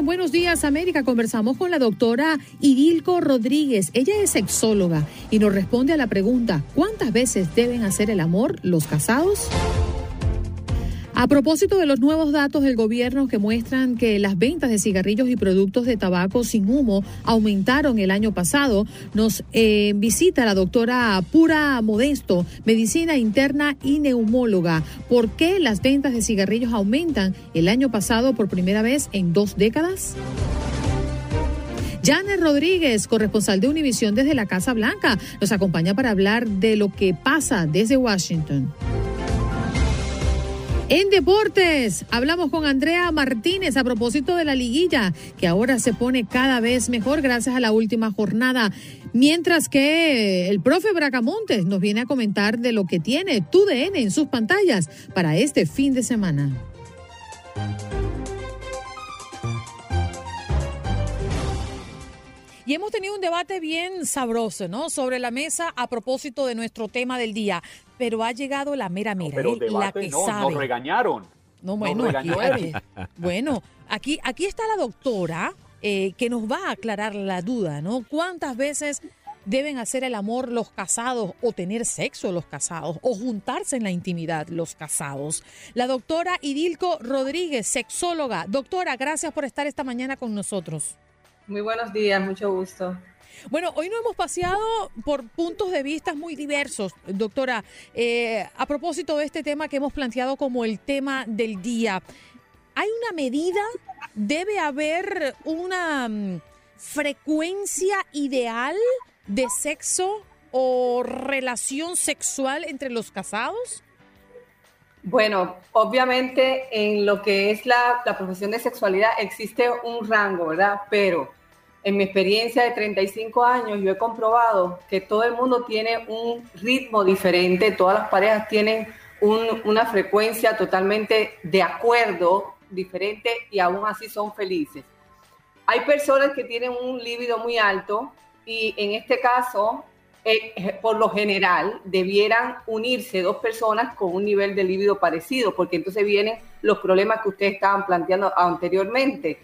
En Buenos Días América conversamos con la doctora Idilco Rodríguez. Ella es sexóloga y nos responde a la pregunta, ¿cuántas veces deben hacer el amor los casados? A propósito de los nuevos datos del gobierno que muestran que las ventas de cigarrillos y productos de tabaco sin humo aumentaron el año pasado, nos eh, visita la doctora Pura Modesto, medicina interna y neumóloga. ¿Por qué las ventas de cigarrillos aumentan el año pasado por primera vez en dos décadas? Janet Rodríguez, corresponsal de Univisión desde la Casa Blanca, nos acompaña para hablar de lo que pasa desde Washington. En deportes, hablamos con Andrea Martínez a propósito de la liguilla, que ahora se pone cada vez mejor gracias a la última jornada. Mientras que el profe Bracamontes nos viene a comentar de lo que tiene TUDN en sus pantallas para este fin de semana. Y hemos tenido un debate bien sabroso, ¿no? Sobre la mesa a propósito de nuestro tema del día. Pero ha llegado la mera mera, pero ¿eh? debate la que no, sabe. nos regañaron. No, bueno, aquí, bueno, aquí, aquí está la doctora eh, que nos va a aclarar la duda, ¿no? ¿Cuántas veces deben hacer el amor los casados o tener sexo los casados o juntarse en la intimidad los casados? La doctora Idilco Rodríguez, sexóloga. Doctora, gracias por estar esta mañana con nosotros. Muy buenos días, mucho gusto. Bueno, hoy nos hemos paseado por puntos de vista muy diversos, doctora. Eh, a propósito de este tema que hemos planteado como el tema del día, ¿hay una medida? ¿Debe haber una mm, frecuencia ideal de sexo o relación sexual entre los casados? Bueno, obviamente en lo que es la, la profesión de sexualidad existe un rango, ¿verdad? Pero en mi experiencia de 35 años yo he comprobado que todo el mundo tiene un ritmo diferente, todas las parejas tienen un- una frecuencia totalmente de acuerdo diferente y aún así son felices. Hay personas que tienen un líbido muy alto y en este caso, eh, eh, por lo general, debieran unirse dos personas con un nivel de líbido parecido, porque entonces vienen los problemas que ustedes estaban planteando anteriormente.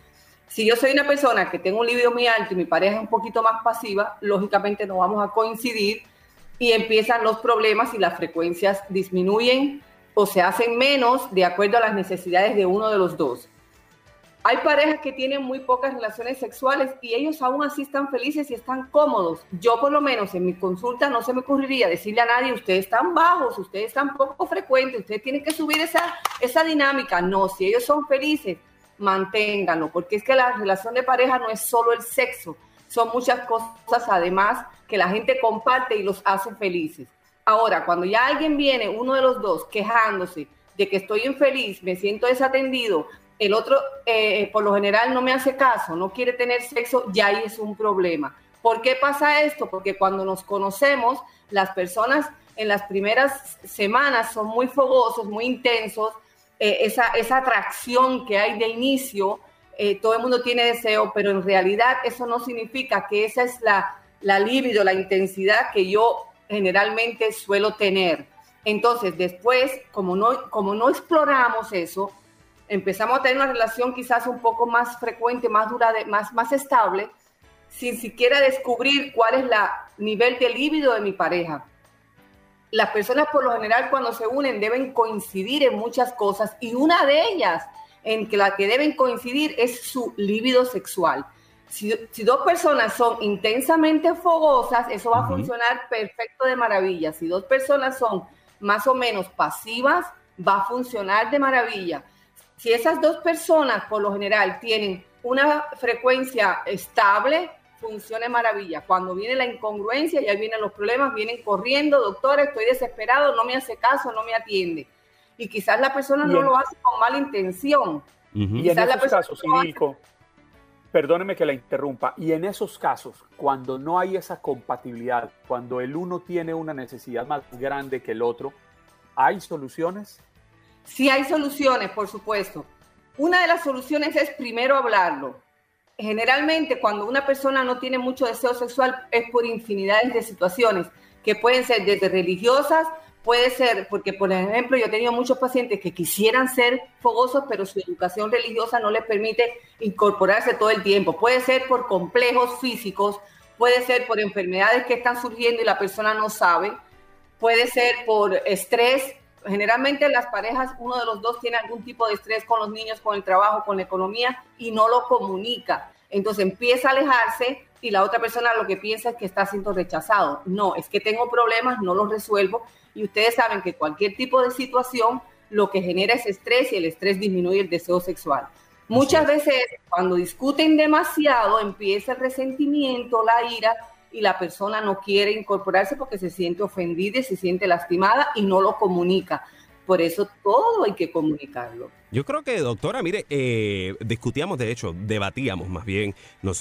Si yo soy una persona que tengo un libido muy alto y mi pareja es un poquito más pasiva, lógicamente no vamos a coincidir y empiezan los problemas y las frecuencias disminuyen o se hacen menos de acuerdo a las necesidades de uno de los dos. Hay parejas que tienen muy pocas relaciones sexuales y ellos aún así están felices y están cómodos. Yo por lo menos en mi consulta no se me ocurriría decirle a nadie, ustedes están bajos, ustedes están poco frecuentes, ustedes tienen que subir esa, esa dinámica. No, si ellos son felices, manténganlo, porque es que la relación de pareja no es solo el sexo, son muchas cosas además que la gente comparte y los hace felices. Ahora, cuando ya alguien viene, uno de los dos, quejándose de que estoy infeliz, me siento desatendido, el otro eh, por lo general no me hace caso, no quiere tener sexo, ya ahí es un problema. ¿Por qué pasa esto? Porque cuando nos conocemos, las personas en las primeras semanas son muy fogosos, muy intensos, eh, esa, atracción que hay de inicio, eh, todo el mundo tiene deseo, pero en realidad eso no significa que esa es la, la la intensidad que yo generalmente suelo tener. Entonces, después, como no, como no exploramos eso, empezamos a tener una relación quizás un poco más frecuente, más dura, más, más estable, sin siquiera descubrir cuál es el nivel de líbido de mi pareja. Las personas por lo general cuando se unen deben coincidir en muchas cosas y una de ellas en que la que deben coincidir es su líbido sexual. Si, dos personas son intensamente fogosas, eso va a funcionar perfecto de maravilla. Si dos personas son más o menos pasivas, va a funcionar de maravilla. Si esas dos personas, por lo general, tienen una frecuencia estable, funciona de maravilla. Cuando viene la incongruencia, ya vienen los problemas, vienen corriendo, doctor, estoy desesperado, no me hace caso, no me atiende. Y quizás la persona no lo hace con mala intención. Y en esos casos, perdóneme que la interrumpa, y en esos casos, cuando no hay esa compatibilidad, cuando el uno tiene una necesidad más grande que el otro, ¿hay soluciones? Sí hay soluciones, por supuesto. Una de las soluciones es primero hablarlo. Generalmente cuando una persona no tiene mucho deseo sexual es por infinidades de situaciones que pueden ser desde religiosas, puede ser porque, por ejemplo, yo he tenido muchos pacientes que quisieran ser fogosos, pero su educación religiosa no les permite incorporarse todo el tiempo. Puede ser por complejos físicos, puede ser por enfermedades que están surgiendo y la persona no sabe, puede ser por estrés generalmente las parejas, uno de los dos tiene algún tipo de estrés con los niños, con el trabajo, con la economía y no lo comunica. Entonces empieza a alejarse y la otra persona lo que piensa es que está siendo rechazado. No, es que tengo problemas, no los resuelvo. Y ustedes saben que cualquier tipo de situación lo que genera es estrés y el estrés disminuye el deseo sexual. Muchas veces cuando discuten demasiado empieza el resentimiento, la ira y la persona no quiere incorporarse porque se siente ofendida se siente lastimada y no lo comunica. Por eso todo hay que comunicarlo. Yo creo que, doctora, mire, eh, discutíamos, de hecho, debatíamos más bien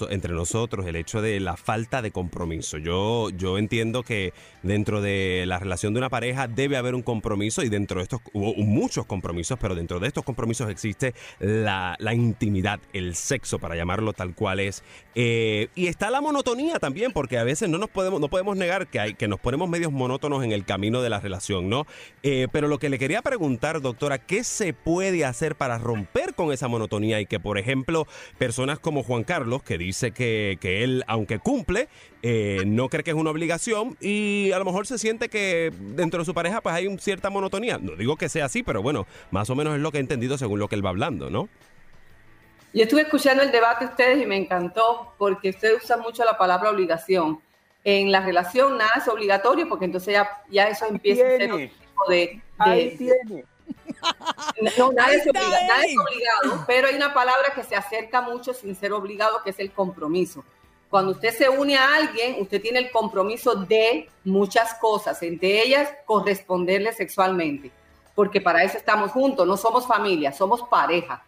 entre nosotros el hecho de la falta de compromiso. Yo, yo entiendo que dentro de la relación de una pareja debe haber un compromiso y dentro de estos hubo muchos compromisos, pero dentro de estos compromisos existe la, intimidad, el sexo, para llamarlo tal cual es. Eh, y está la monotonía también, porque a veces no nos podemos, no podemos negar que, hay, que nos ponemos medios monótonos en el camino de la relación, ¿no? Eh, pero lo que le quería preguntar, doctora, ¿qué se puede hacer? hacer para romper con esa monotonía y que, por ejemplo, personas como Juan Carlos, que dice que, que él, aunque cumple, eh, no cree que es una obligación y a lo mejor se siente que dentro de su pareja pues hay cierta monotonía. No digo que sea así, pero bueno, más o menos es lo que he entendido según lo que él va hablando, ¿no? Yo estuve escuchando el debate de ustedes y me encantó porque ustedes usan mucho la palabra obligación. En la relación nada es obligatorio porque entonces ya, ya eso empieza a ser de, Ahí tiene. No, nada es, obligado, pero hay una palabra que se acerca mucho sin ser obligado, que es el compromiso. Cuando usted se une a alguien, usted tiene el compromiso de muchas cosas, entre ellas corresponderle sexualmente, porque para eso estamos juntos, no somos familia, somos pareja.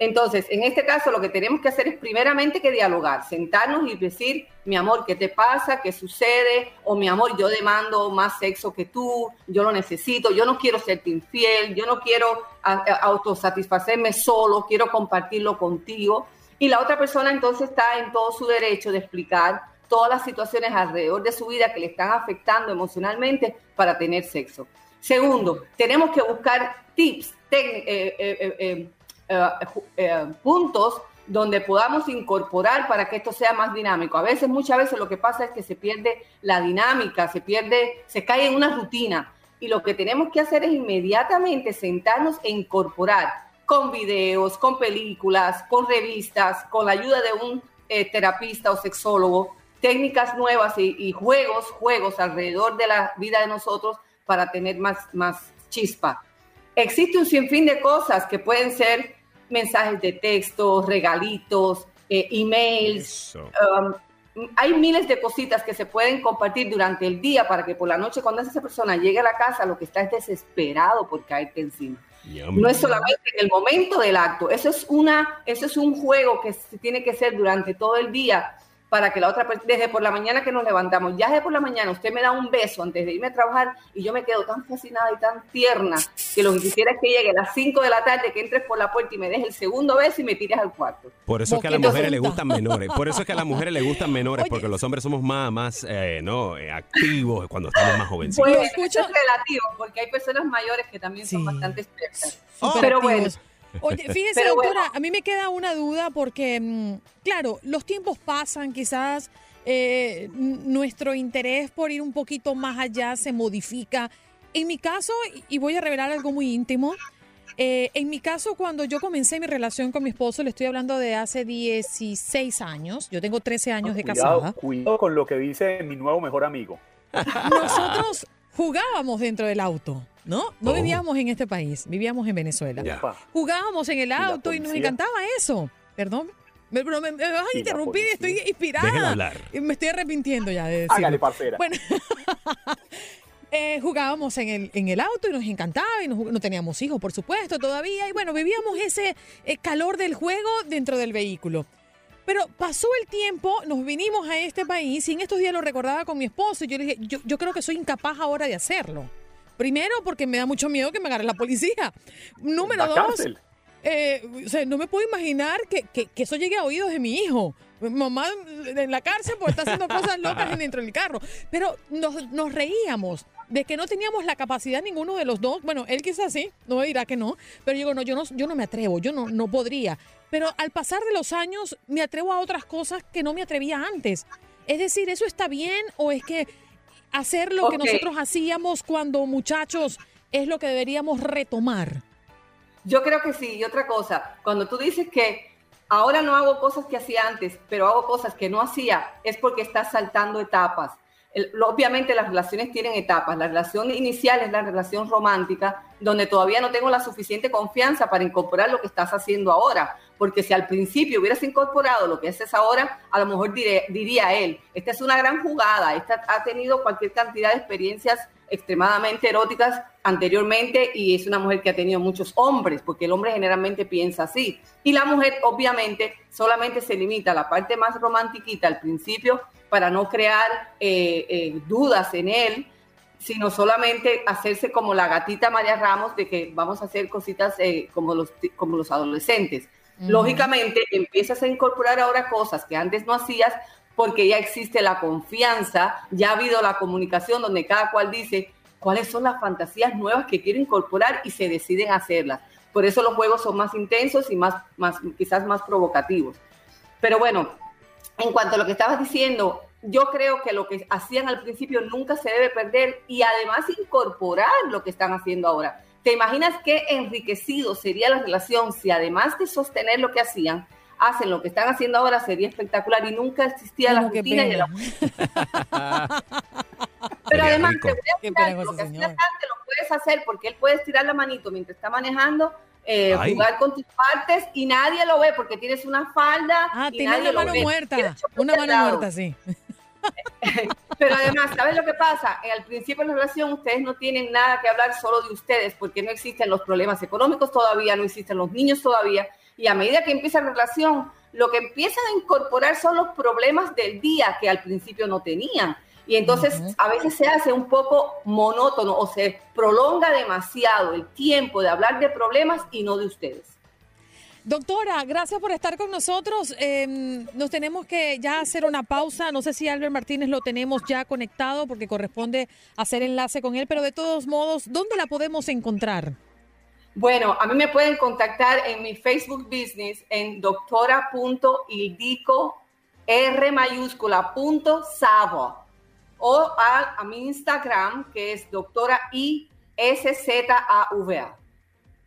Entonces, en este caso, lo que tenemos que hacer es primeramente que dialogar, sentarnos y decir, mi amor, ¿qué te pasa? ¿Qué sucede? O mi amor, yo demando más sexo que tú, yo lo necesito, yo no quiero serte infiel, yo no quiero autosatisfacerme solo, quiero compartirlo contigo. Y la otra persona entonces está en todo su derecho de explicar todas las situaciones alrededor de su vida que le están afectando emocionalmente para tener sexo. Segundo, tenemos que buscar tips. Eh, eh, eh, eh, eh, puntos donde podamos incorporar para que esto sea más dinámico. A veces, muchas veces lo que pasa es que se pierde la dinámica, se pierde, se cae en una rutina. Y lo que tenemos que hacer es inmediatamente sentarnos e incorporar con videos, con películas, con revistas, con la ayuda de un eh, terapista o sexólogo, técnicas nuevas y, y, juegos, juegos alrededor de la vida de nosotros para tener más, más chispa. Existe un sinfín de cosas que pueden ser mensajes de texto, regalitos, eh, emails. Um, hay miles de cositas que se pueden compartir durante el día para que por la noche cuando esa persona llegue a la casa lo que está es desesperado por caerte encima. No es solamente en el momento del acto, eso es, una, eso es un juego que tiene que ser durante todo el día para que la otra desde por la mañana que nos levantamos, ya desde por la mañana usted me da un beso antes de irme a trabajar y yo me quedo tan fascinada y tan tierna que lo que quisiera es que llegue a las 5 de la tarde, que entres por la puerta y me des el segundo beso y me tires al cuarto. Por eso es que a las mujeres les gustan menores, por eso es que a las mujeres les gustan menores, porque los hombres somos más, más eh, ¿no? Eh, activos cuando estamos más jovencitos. Pues, escucho... es relativo, porque hay personas mayores que también son bastante expertas. Pero bueno. Oye, fíjese, doctora, a mí me queda una duda porque, mm, claro, los tiempos pasan, quizás eh, nuestro interés por ir un poquito más allá se modifica. En mi caso, y voy a revelar algo muy íntimo, Eh, en mi caso, cuando yo comencé mi relación con mi esposo, le estoy hablando de hace 16 años, yo tengo 13 años de casada. Cuidado con lo que dice mi nuevo mejor amigo. Nosotros jugábamos dentro del auto, ¿no? No vivíamos en este país, vivíamos en Venezuela. Jugábamos en el auto y, nos encantaba eso. Perdón. Me, me, me, vas a interrumpir, estoy inspirada. hablar. Me estoy arrepintiendo ya de decirlo. Hágale, parcera. Bueno, eh, jugábamos en el, en el auto y nos encantaba y nos- no teníamos hijos, por supuesto, todavía. Y bueno, vivíamos ese eh, calor del juego dentro del vehículo. Pero pasó el tiempo, nos vinimos a este país y en estos días lo recordaba con mi esposo y yo le dije, yo, yo creo que soy incapaz ahora de hacerlo. Primero, porque me da mucho miedo que me agarre la policía. Número La dos, eh, o sea, no me puedo imaginar que, que- que eso llegue a oídos de mi hijo. Mamá en la cárcel porque está haciendo cosas locas dentro del carro. Pero nos, nos reíamos de que no teníamos la capacidad ninguno de los dos. Bueno, él quizás sí, no me dirá que no. Pero yo digo, no, yo no, yo no me atrevo, yo no, no podría. Pero al pasar de los años me atrevo a otras cosas que no me atrevía antes. Es decir, ¿eso está bien o es que hacer lo que nosotros hacíamos cuando muchachos es lo que deberíamos retomar? Yo creo que sí. Y otra cosa, cuando tú dices que ahora no hago cosas que hacía antes, pero hago cosas que no hacía, es porque estás saltando etapas. El- obviamente las relaciones tienen etapas. La relación inicial es la relación romántica, donde todavía no tengo la suficiente confianza para incorporar lo que estás haciendo ahora. Porque si al principio hubieras incorporado lo que haces ahora, a lo mejor diría él, esta es una gran jugada, esta ha tenido cualquier cantidad de experiencias extremadamente eróticas anteriormente y es una mujer que ha tenido muchos hombres, porque el hombre generalmente piensa así. Y la mujer obviamente solamente se limita a la parte más romantiquita al principio para no crear eh, eh, dudas en él, sino solamente hacerse como la gatita María Ramos de que vamos a hacer cositas eh, como, los, como los adolescentes. Lógicamente empiezas a incorporar ahora cosas que antes no hacías porque ya existe la confianza, ya ha habido la comunicación donde cada cual dice cuáles son las fantasías nuevas que quiero incorporar y se deciden hacerlas. Por eso los juegos son más intensos y más, más quizás más provocativos. Pero bueno, en cuanto a lo que estabas diciendo, yo creo que lo que hacían al principio nunca se debe perder y además incorporar lo que están haciendo ahora. ¿Te imaginas qué enriquecido sería la relación si además de sostener lo que hacían, hacen lo que están haciendo ahora? Sería espectacular y nunca existía la rutina y el pena. Pero además, te voy a lo que hacías antes lo puedes hacer porque él puede estirar la manito mientras está manejando, eh, jugar con tus partes y nadie lo ve porque tienes una falda. Ah, y tiene nadie una lo mano ve. muerta. Una mano lado. muerta, sí. Pero además, ¿sabes lo que pasa? Al principio de la relación ustedes no tienen nada que hablar solo de ustedes porque no existen los problemas económicos todavía, no existen los niños todavía. Y a medida que empieza la relación, lo que empiezan a incorporar son los problemas del día que al principio no tenían. Y entonces a veces se hace un poco monótono o se prolonga demasiado el tiempo de hablar de problemas y no de ustedes. Doctora, gracias por estar con nosotros. Eh, nos tenemos que ya hacer una pausa. No sé si Albert Martínez lo tenemos ya conectado porque corresponde hacer enlace con él, pero de todos modos, ¿dónde la podemos encontrar? Bueno, a mí me pueden contactar en mi Facebook Business en doctora.ildico R mayúscula punto o a mi Instagram que es doctora I S Z A V A.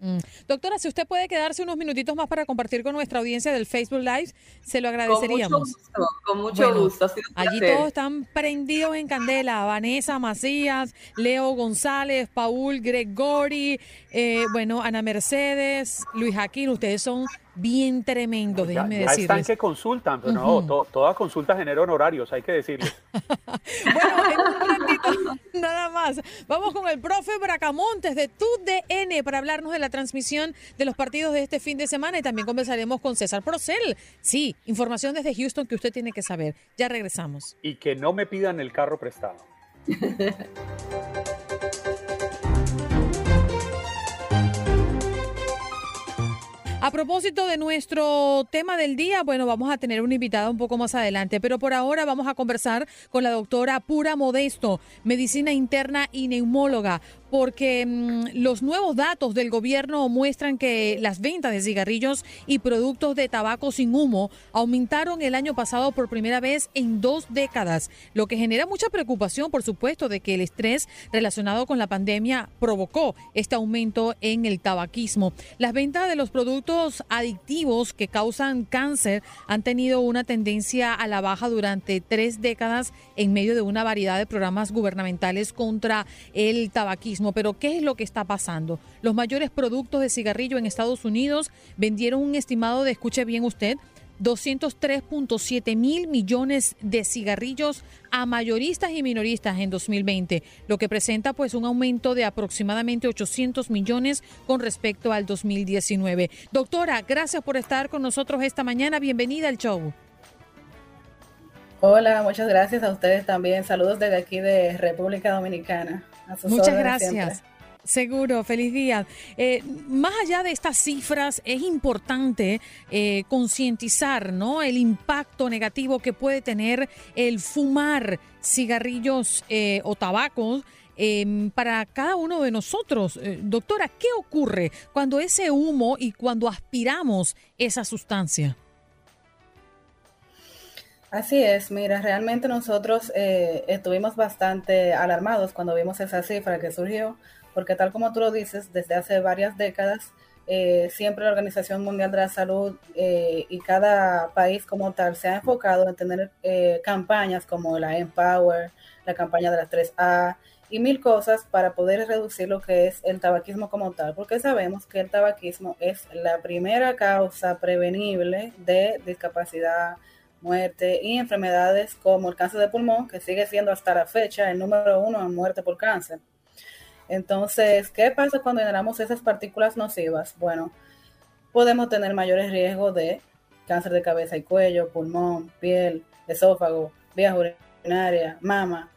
Mm. Doctora, si usted puede quedarse unos minutitos más para compartir con nuestra audiencia del Facebook Live, se lo Con mucho agradeceríamos. gusto, con mucho Bueno, gusto. Allí todos están prendidos en candela. Vanessa Macías, Leo González, Paul Gregori, eh, bueno, Ana Mercedes, Luis Jaquín, ustedes son bien tremendos, Ya, déjenme ya están decirles. que consultan, pero no, Ujú. to- toda consulta genera honorarios, hay que decirlo. Bueno, en un ratito nada más. Vamos con el profe Bracamontes de TUDN para hablarnos de la transmisión de los partidos de este fin de semana y también conversaremos con César Procel. Sí, información desde Houston que usted tiene que saber. Ya regresamos. Y que no me pidan el carro prestado. A propósito de nuestro tema del día, bueno, vamos a tener una invitada un poco más adelante, pero por ahora vamos a conversar con la doctora Pura Modesto, medicina interna y neumóloga porque mm, los nuevos datos del gobierno muestran que las ventas de cigarrillos y productos de tabaco sin humo aumentaron el año pasado por primera vez en dos décadas, lo que genera mucha preocupación, por supuesto, de que el estrés relacionado con la pandemia provocó este aumento en el tabaquismo. Las ventas de los productos adictivos que causan cáncer han tenido una tendencia a la baja durante tres décadas en medio de una variedad de programas gubernamentales contra el tabaquismo. Pero ¿qué es lo que está pasando? Los mayores productos de cigarrillo en Estados Unidos vendieron un estimado de, escuche bien usted, 203.7 mil millones de cigarrillos a mayoristas y minoristas en 2020, lo que presenta pues un aumento de aproximadamente 800 millones con respecto al 2019. Doctora, gracias por estar con nosotros esta mañana. Bienvenida al show. Hola, muchas gracias a ustedes también. Saludos desde aquí de República Dominicana. Muchas gracias. Seguro, feliz día. Eh, más allá de estas cifras, es importante eh, concientizar ¿no? el impacto negativo que puede tener el fumar cigarrillos eh, o tabacos em, para cada uno de nosotros. doctora, ¿qué ocurre cuando ese humo y cuando aspiramos esa sustancia? Así es, mira, realmente nosotros eh, estuvimos bastante alarmados cuando vimos esa cifra que surgió, porque tal como tú lo dices, desde hace varias décadas, eh, siempre la Organización Mundial de la Salud eh, y cada país como tal se ha enfocado en tener campañas como la Empower, la campaña de las 3A y mil cosas para poder reducir lo que es el tabaquismo como tal, porque sabemos que el tabaquismo es la primera causa prevenible de discapacidad muerte y enfermedades como el cáncer de pulmón, que sigue siendo hasta la fecha el número uno en muerte por cáncer. Entonces, ¿qué pasa cuando generamos esas partículas nocivas? Bueno, podemos tener mayores riesgos de cáncer de cabeza y cuello, pulmón, piel, esófago, vías urinarias, mama.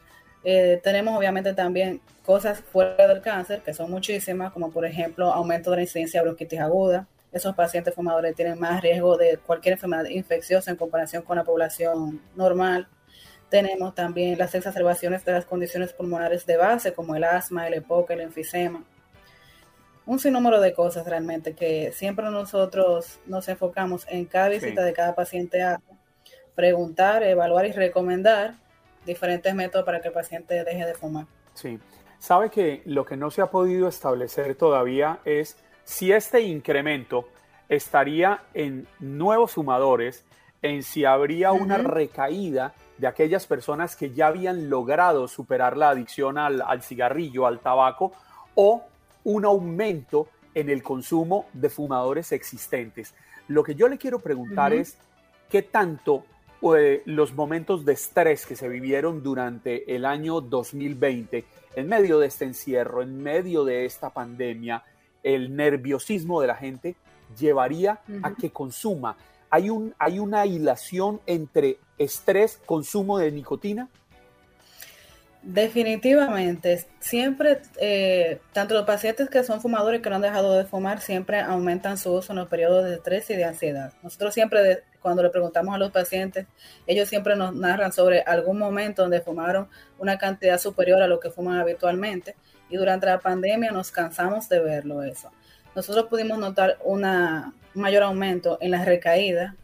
Eh, tenemos obviamente también cosas fuera del cáncer, que son muchísimas, como por ejemplo aumento de la incidencia de bronquitis aguda, esos pacientes fumadores tienen más riesgo de cualquier enfermedad infecciosa en comparación con la población normal. Tenemos también las exacerbaciones de las condiciones pulmonares de base, como el asma, el EPOC, el enfisema. Un sinnúmero de cosas realmente que siempre nosotros nos enfocamos en cada visita de cada paciente a preguntar, evaluar y recomendar diferentes métodos para que el paciente deje de fumar. Sí. Sabe que lo que no se ha podido establecer todavía es si este incremento estaría en nuevos fumadores, en si habría una recaída de aquellas personas que ya habían logrado superar la adicción al, cigarrillo, al tabaco, o un aumento en el consumo de fumadores existentes. Lo que yo le quiero preguntar es qué tanto eh, los momentos de estrés que se vivieron durante el año 2020, en medio de este encierro, en medio de esta pandemia, el nerviosismo de la gente llevaría a que consuma. ¿Hay, un, ¿Hay una hilación entre estrés, consumo de nicotina? Definitivamente, siempre, eh, tanto los pacientes que son fumadores que no han dejado de fumar, siempre aumentan su uso en los periodos de estrés y de ansiedad. Nosotros siempre, cuando le preguntamos a los pacientes, ellos siempre nos narran sobre algún momento donde fumaron una cantidad superior a lo que fuman habitualmente y durante la pandemia nos cansamos de verlo eso. Nosotros pudimos notar un mayor aumento en las recaídas.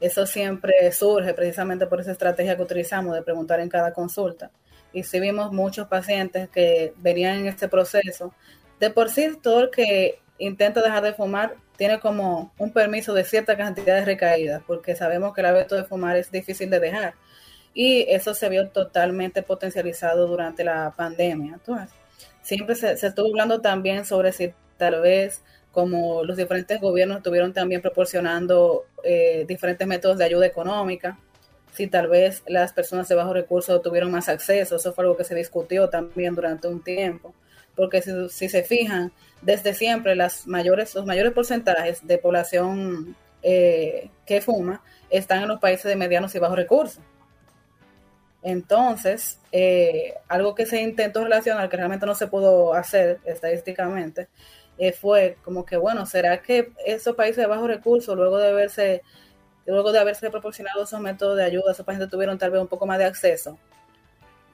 Eso siempre surge precisamente por esa estrategia que utilizamos de preguntar en cada consulta. Y sí vimos muchos pacientes que venían en este proceso. De por sí, todo el que intenta dejar de fumar tiene como un permiso de cierta cantidad de recaídas, porque sabemos que el hábito de fumar es difícil de dejar y eso se vio totalmente potencializado durante la pandemia. Entonces, siempre se, estuvo hablando también sobre si tal vez como los diferentes gobiernos estuvieron también proporcionando eh, diferentes métodos de ayuda económica, si tal vez las personas de bajos recursos tuvieron más acceso, eso fue algo que se discutió también durante un tiempo, porque si, se fijan, desde siempre las mayores, los mayores porcentajes de población eh, que fuma están en los países de medianos y bajos recursos. Entonces, eh, algo que se intentó relacionar, que realmente no se pudo hacer estadísticamente, eh, fue como que, bueno, ¿será que esos países de bajos recursos, luego de haberse, luego de haberse proporcionado esos métodos de ayuda, esos países tuvieron tal vez un poco más de acceso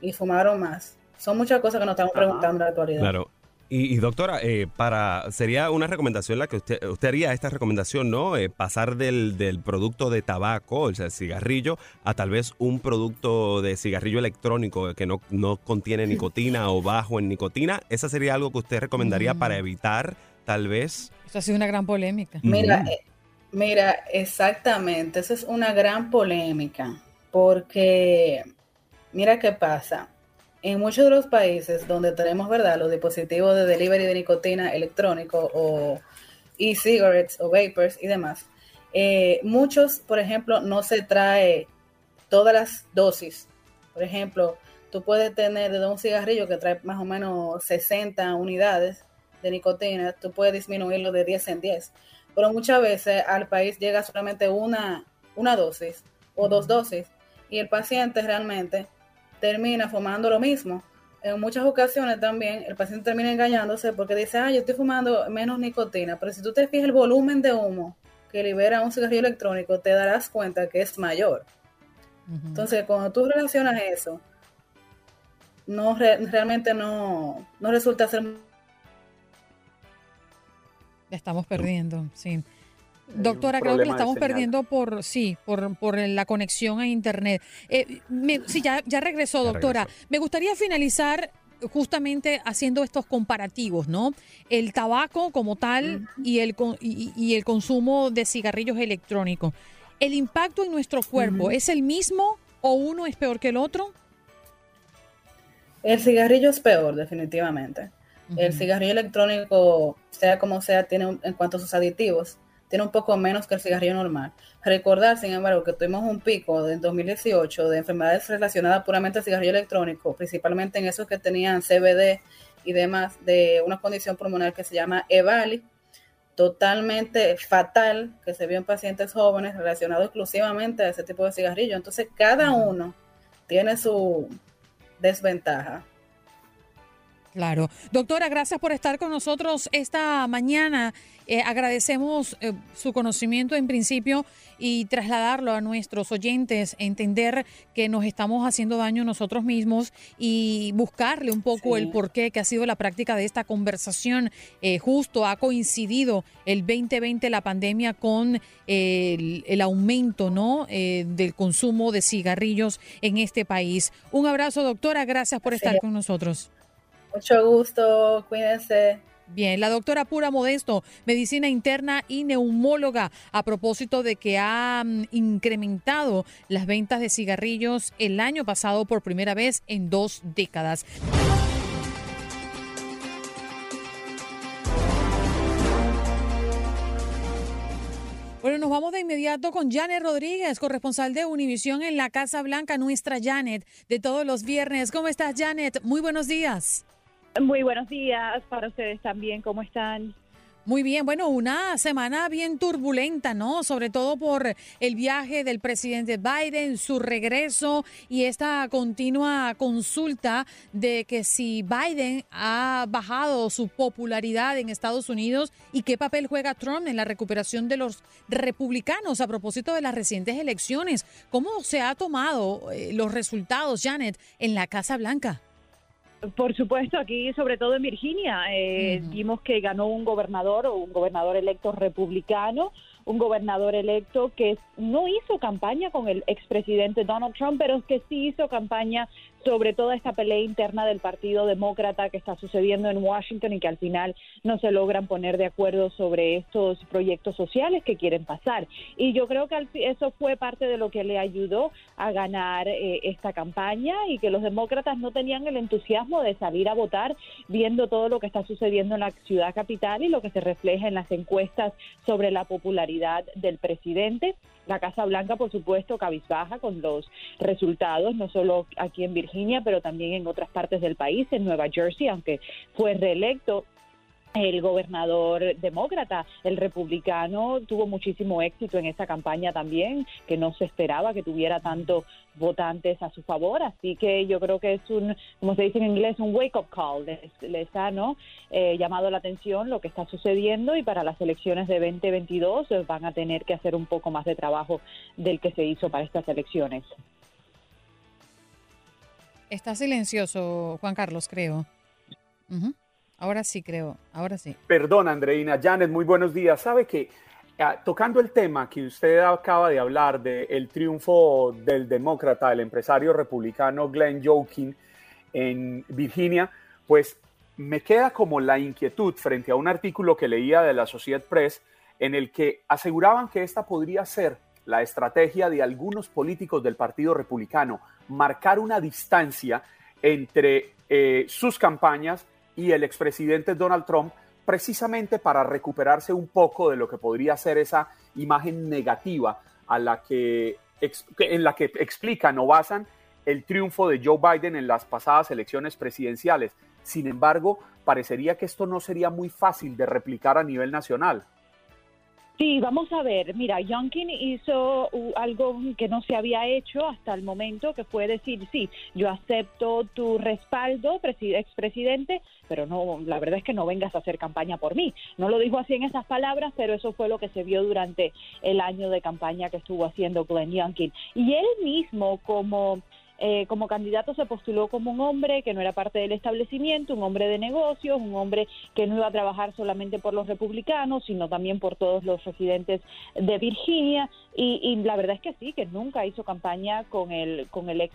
y fumaron más? Son muchas cosas que nos estamos preguntando en la actualidad. Claro. Y, doctora, eh, para sería una recomendación la que usted, usted haría esta recomendación, ¿no? Eh, pasar del, del, producto de tabaco, o sea, el cigarrillo, a tal vez un producto de cigarrillo electrónico que no, no contiene nicotina o bajo en nicotina. ¿Esa sería algo que usted recomendaría para mm. evitar, tal vez? Eso ha sido una gran polémica. Mira, eh, mira, exactamente, esa es una gran polémica, porque mira qué pasa en muchos de los países donde tenemos, ¿verdad?, los dispositivos de delivery de nicotina electrónico o e-cigarettes o vapors y demás, eh, muchos, por ejemplo, no se trae todas las dosis. Por ejemplo, tú puedes tener de un cigarrillo que trae más o menos 60 unidades de nicotina, tú puedes disminuirlo de 10 en 10. Pero muchas veces al país llega solamente una, una dosis o dos dosis y el paciente realmente termina fumando lo mismo. En muchas ocasiones también el paciente termina engañándose porque dice, ah, yo estoy fumando menos nicotina, pero si tú te fijas el volumen de humo que libera un cigarrillo electrónico, te darás cuenta que es mayor. Entonces, cuando tú relacionas eso, no realmente no, no resulta ser... estamos perdiendo, sí. Doctora, creo que lo estamos perdiendo por, sí, por, por la conexión a Internet. Eh, sí, ya, ya regresó, doctora. Me gustaría finalizar justamente haciendo estos comparativos, ¿no? El tabaco como tal y, el, y, el consumo de cigarrillos electrónicos. ¿El impacto en nuestro cuerpo es el mismo o uno es peor que el otro? El cigarrillo es peor, definitivamente. El cigarrillo electrónico, sea como sea, tiene en cuanto a sus aditivos, tiene un poco menos que el cigarrillo normal. Recordar, sin embargo, que tuvimos un pico en 2018 de enfermedades relacionadas puramente al cigarrillo electrónico, principalmente en esos que tenían CBD y demás, de una condición pulmonar que se llama EVALI, totalmente fatal, que se vio en pacientes jóvenes relacionado exclusivamente a ese tipo de cigarrillo. Entonces, cada uno tiene su desventaja. Claro. Doctora, gracias por estar con nosotros esta mañana. Eh, agradecemos eh, su conocimiento en principio y trasladarlo a nuestros oyentes, entender que nos estamos haciendo daño nosotros mismos y buscarle un poco el porqué que ha sido la práctica de esta conversación. Eh, justo ha coincidido el 2020 la pandemia con el, aumento ¿no? del consumo de cigarrillos en este país. Un abrazo, doctora. Gracias por estar con nosotros. Mucho gusto, cuídense. Bien, la doctora Pura Modesto, medicina interna y neumóloga, a propósito de que ha mm, incrementado las ventas de cigarrillos el año pasado por primera vez en dos décadas. Bueno, nos vamos de inmediato con Janet Rodríguez, corresponsal de Univisión en la Casa Blanca, nuestra Janet de todos los viernes. ¿Cómo estás, Janet? Muy buenos días. Muy buenos días para ustedes también, ¿cómo están? Muy bien, bueno, una semana bien turbulenta, ¿no? Sobre todo por el viaje del presidente Biden, su regreso y esta continua consulta de que si Biden ha bajado su popularidad en Estados Unidos y qué papel juega Trump en la recuperación de los republicanos a propósito de las recientes elecciones. ¿Cómo se ha tomado eh, los resultados, Janet, en la Casa Blanca? Por supuesto, aquí, sobre todo en Virginia, eh, vimos que ganó un gobernador o un gobernador electo republicano, un gobernador electo que no hizo campaña con el expresidente Donald Trump, pero que sí hizo campaña sobre toda esta pelea interna del Partido Demócrata que está sucediendo en Washington y que al final no se logran poner de acuerdo sobre estos proyectos sociales que quieren pasar. Y yo creo que eso fue parte de lo que le ayudó a ganar eh, esta campaña y que los demócratas no tenían el entusiasmo de salir a votar viendo todo lo que está sucediendo en la ciudad capital y lo que se refleja en las encuestas sobre la popularidad del presidente. La Casa Blanca, por supuesto, cabizbaja con los resultados, no solo aquí en Virginia, pero también en otras partes del país, en Nueva Jersey, aunque fue reelecto el gobernador demócrata, el republicano, tuvo muchísimo éxito en esa campaña también, que no se esperaba que tuviera tantos votantes a su favor, así que yo creo que es un, como se dice en inglés, un wake-up call, les, ha ¿no? Eh, llamado la atención lo que está sucediendo y para las elecciones de 2022 eh, van a tener que hacer un poco más de trabajo del que se hizo para estas elecciones. Está silencioso, Juan Carlos, creo. Ahora sí creo, ahora sí. Perdón, Andreina. Janet, muy buenos días. Sabe que ah, tocando el tema que usted acaba de hablar del triunfo del demócrata, el empresario republicano Glenn Youngkin en Virginia, pues me queda como la inquietud frente a un artículo que leía de la Associated Press en el que aseguraban que esta podría ser la estrategia de algunos políticos del Partido Republicano, marcar una distancia entre eh, sus campañas y el expresidente Donald Trump precisamente para recuperarse un poco de lo que podría ser esa imagen negativa a la que, en la que explican o basan el triunfo de Joe Biden en las pasadas elecciones presidenciales. Sin embargo, parecería que esto no sería muy fácil de replicar a nivel nacional. Sí, vamos a ver. Mira, Youngkin hizo algo que no se había hecho hasta el momento, que fue decir, sí, yo acepto tu respaldo, expresidente, pero no, la verdad es que no vengas a hacer campaña por mí. No lo dijo así en esas palabras, pero eso fue lo que se vio durante el año de campaña que estuvo haciendo Glenn Youngkin. Y él mismo, como eh, como candidato se postuló como un hombre que no era parte del establecimiento, un hombre de negocios, un hombre que no iba a trabajar solamente por los republicanos, sino también por todos los residentes de Virginia. Y, la verdad es que sí, que nunca hizo campaña con el con el ex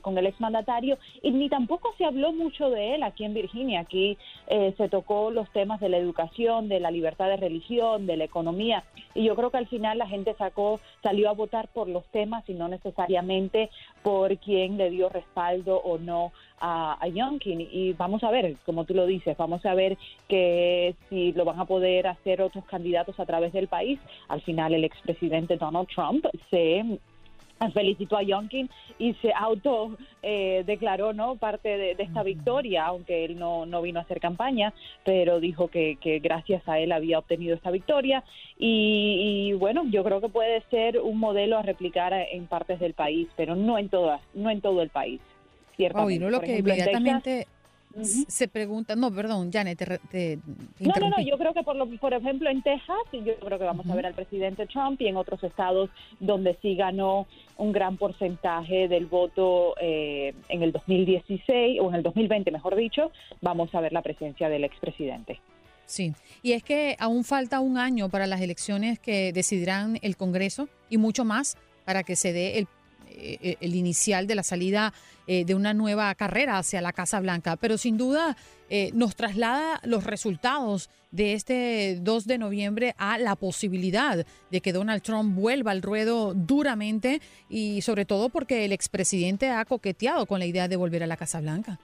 con el ex mandatario y ni tampoco se habló mucho de él aquí en Virginia. Aquí eh, se tocó los temas de la educación, de la libertad de religión, de la economía. Y yo creo que al final la gente sacó salió a votar por los temas y no necesariamente por quien le dio respaldo o no a, a Youngkin. Y vamos a ver, como tú lo dices, vamos a ver que si lo van a poder hacer otros candidatos a través del país. Al final el expresidente Donald Trump se felicitó a Youngkin y se auto eh, declaró no parte de, esta victoria, aunque él no, no vino a hacer campaña, pero dijo que, que gracias a él había obtenido esta victoria y, bueno, yo creo que puede ser un modelo a replicar en partes del país, pero no en todas, no en todo el país. Ciertamente. lo que inmediatamente se pregunta, no, perdón, Janet, te, No, no, no, yo creo que por, lo, por ejemplo en Texas, yo creo que vamos a ver al presidente Trump y en otros estados donde sí ganó un gran porcentaje del voto eh, en el 2016 o en el 2020, mejor dicho, vamos a ver la presencia del expresidente. Sí, y es que aún falta un año para las elecciones que decidirán el Congreso y mucho más para que se dé el eh, eh, el inicial de la salida eh, de una nueva carrera hacia la Casa Blanca, pero sin duda nos traslada los resultados de este 2 de noviembre a la posibilidad de que Donald Trump vuelva al ruedo duramente y sobre todo porque el expresidente ha coqueteado con la idea de volver a la Casa Blanca.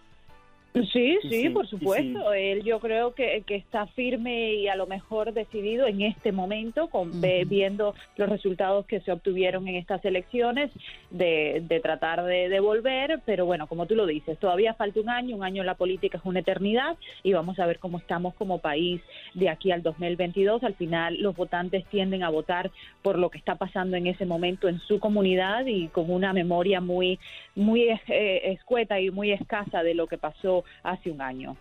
Sí, sí, por supuesto. Él yo creo que, que, está firme y a lo mejor decidido en este momento, con, viendo los resultados que se obtuvieron en estas elecciones, de, de tratar de devolver. Pero bueno, como tú lo dices, todavía falta un año, un año en la política es una eternidad y vamos a ver cómo estamos como país de aquí al 2022. Al final los votantes tienden a votar por lo que está pasando en ese momento en su comunidad y con una memoria muy, muy eh, escueta y muy escasa de lo que pasó hace un año.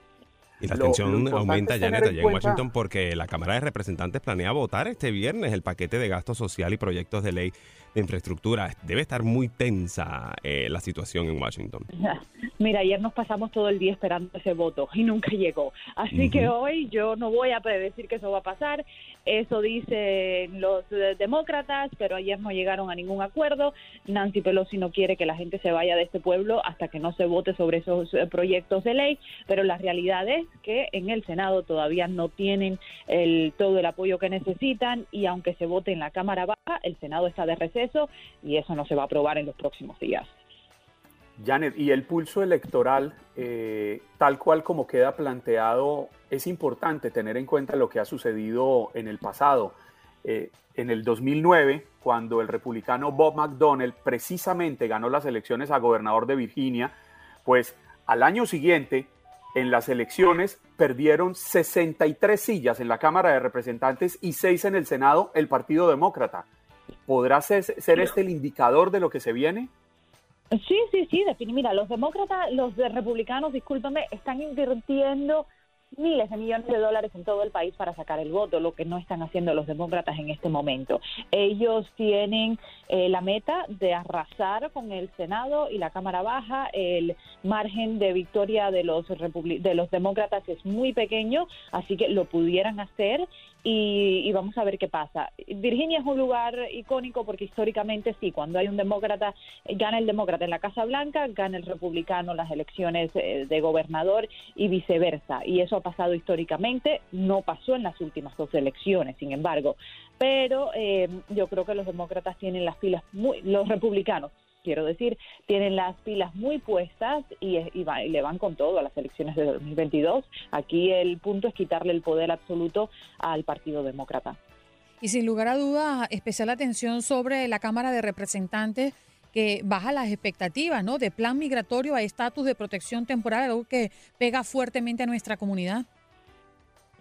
Y la tensión aumenta, Janet, allá en Washington porque la Cámara de Representantes planea votar este viernes el paquete de gasto social y proyectos de ley de infraestructura. Debe estar muy tensa eh, la situación en Washington. Mira, ayer nos pasamos todo el día esperando ese voto y nunca llegó. Así que hoy yo no voy a predecir que eso va a pasar. Eso dicen los eh, demócratas, pero ayer no llegaron a ningún acuerdo. Nancy Pelosi no quiere que la gente se vaya de este pueblo hasta que no se vote sobre esos eh, proyectos de ley, pero la realidad es que en el Senado todavía no tienen el, todo el apoyo que necesitan y aunque se vote en la Cámara Baja, el Senado está de receso y eso no se va a aprobar en los próximos días. Janet, y el pulso electoral, eh, tal cual como queda planteado, es importante tener en cuenta lo que ha sucedido en el pasado. Eh, en el 2009, cuando el republicano Bob McDonnell precisamente ganó las elecciones a gobernador de Virginia, pues al año siguiente en las elecciones perdieron 63 sillas en la Cámara de Representantes y 6 en el Senado el Partido Demócrata. ¿Podrá ser, ser este el indicador de lo que se viene? Sí, sí, sí, definitivamente. Mira, los demócratas, los republicanos, discúlpame, están invirtiendo miles de millones de dólares en todo el país para sacar el voto, lo que no están haciendo los demócratas en este momento. Ellos tienen eh, la meta de arrasar con el Senado y la Cámara Baja. El margen de victoria de los, de los demócratas es muy pequeño, así que lo pudieran hacer y, vamos a ver qué pasa. Virginia es un lugar icónico porque históricamente sí, cuando hay un demócrata, gana el demócrata en la Casa Blanca, gana el republicano las elecciones eh, de gobernador y viceversa. Y eso ha pasado históricamente, no pasó en las últimas dos elecciones, sin embargo. Pero eh, yo creo que los demócratas tienen las filas muy, los republicanos quiero decir, tienen las pilas muy puestas y, le van con todo a las elecciones de 2022. Aquí el punto es quitarle el poder absoluto al Partido Demócrata. Y sin lugar a dudas, especial atención sobre la Cámara de Representantes que baja las expectativas, ¿no? De plan migratorio a estatus de protección temporal, algo que pega fuertemente a nuestra comunidad.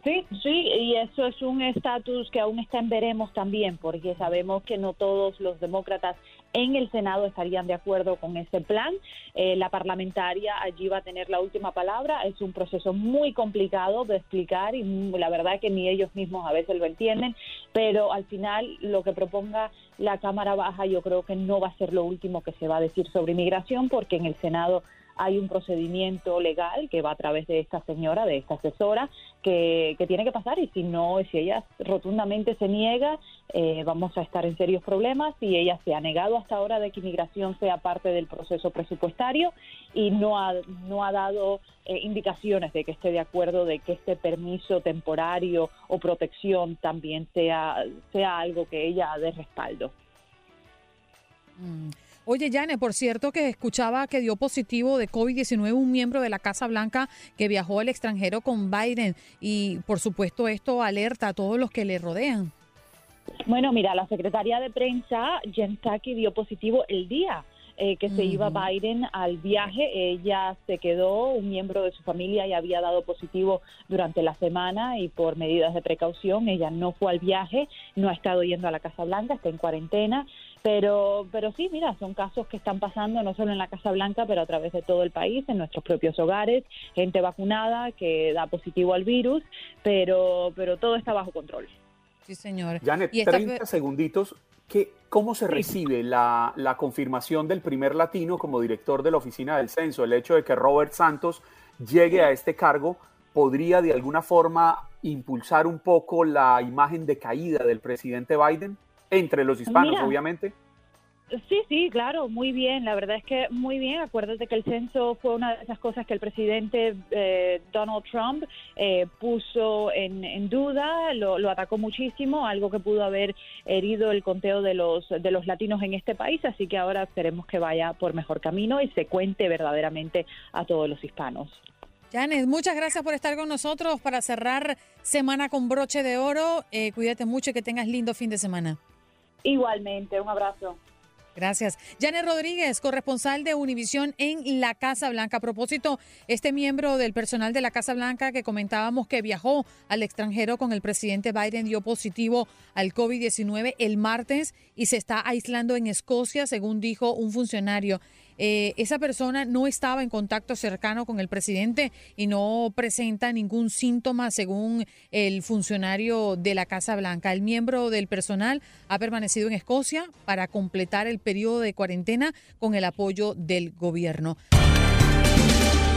Sí, sí, y eso es un estatus que aún está en veremos también, porque sabemos que no todos los demócratas en el Senado estarían de acuerdo con ese plan. Eh, la parlamentaria allí va a tener la última palabra. Es un proceso muy complicado de explicar y la verdad que ni ellos mismos a veces lo entienden, pero al final lo que proponga la Cámara Baja yo creo que no va a ser lo último que se va a decir sobre inmigración, porque en el Senado hay un procedimiento legal que va a través de esta señora, de esta asesora, que, tiene que pasar y si no, si ella rotundamente se niega, eh, vamos a estar en serios problemas y ella se ha negado hasta ahora de que inmigración sea parte del proceso presupuestario y no ha, no ha dado eh, indicaciones de que esté de acuerdo de que este permiso temporario o protección también sea, sea algo que ella dé respaldo. Mm. Oye, Yane, por cierto que escuchaba que dio positivo de COVID-19 un miembro de la Casa Blanca que viajó al extranjero con Biden y por supuesto esto alerta a todos los que le rodean. Bueno, mira, la secretaria de prensa, Jen Psaki, dio positivo el día eh, que se iba Biden al viaje. Ella se quedó, un miembro de su familia y había dado positivo durante la semana y por medidas de precaución ella no fue al viaje, no ha estado yendo a la Casa Blanca, está en cuarentena. Pero, pero sí, mira, son casos que están pasando no solo en la Casa Blanca, pero a través de todo el país, en nuestros propios hogares, gente vacunada que da positivo al virus, pero, pero todo está bajo control. Sí, señor. Janet, 30 segunditos. ¿Qué, ¿Cómo se recibe la, la, confirmación del primer latino como director de la Oficina del Censo? El hecho de que Robert Santos llegue a este cargo podría de alguna forma impulsar un poco la imagen de caída del presidente Biden entre los hispanos, obviamente. Sí, sí, claro, muy bien. La verdad es que muy bien. Acuérdate que el censo fue una de esas cosas que el presidente eh, Donald Trump eh, puso en, duda, lo, lo, atacó muchísimo, algo que pudo haber herido el conteo de los de los latinos en este país. Así que ahora esperemos que vaya por mejor camino y se cuente verdaderamente a todos los hispanos. Janet, muchas gracias por estar con nosotros para cerrar semana con broche de oro. Eh, cuídate mucho y que tengas lindo fin de semana. Igualmente, un abrazo. Gracias. Janet Rodríguez, corresponsal de Univisión en la Casa Blanca. A propósito, este miembro del personal de la Casa Blanca que comentábamos que viajó al extranjero con el presidente Biden dio positivo al COVID-19 el martes y se está aislando en Escocia, según dijo un funcionario. Eh, esa persona no estaba en contacto cercano con el presidente y no presenta ningún síntoma según el funcionario de la Casa Blanca. El miembro del personal ha permanecido en Escocia para completar el periodo de cuarentena con el apoyo del gobierno.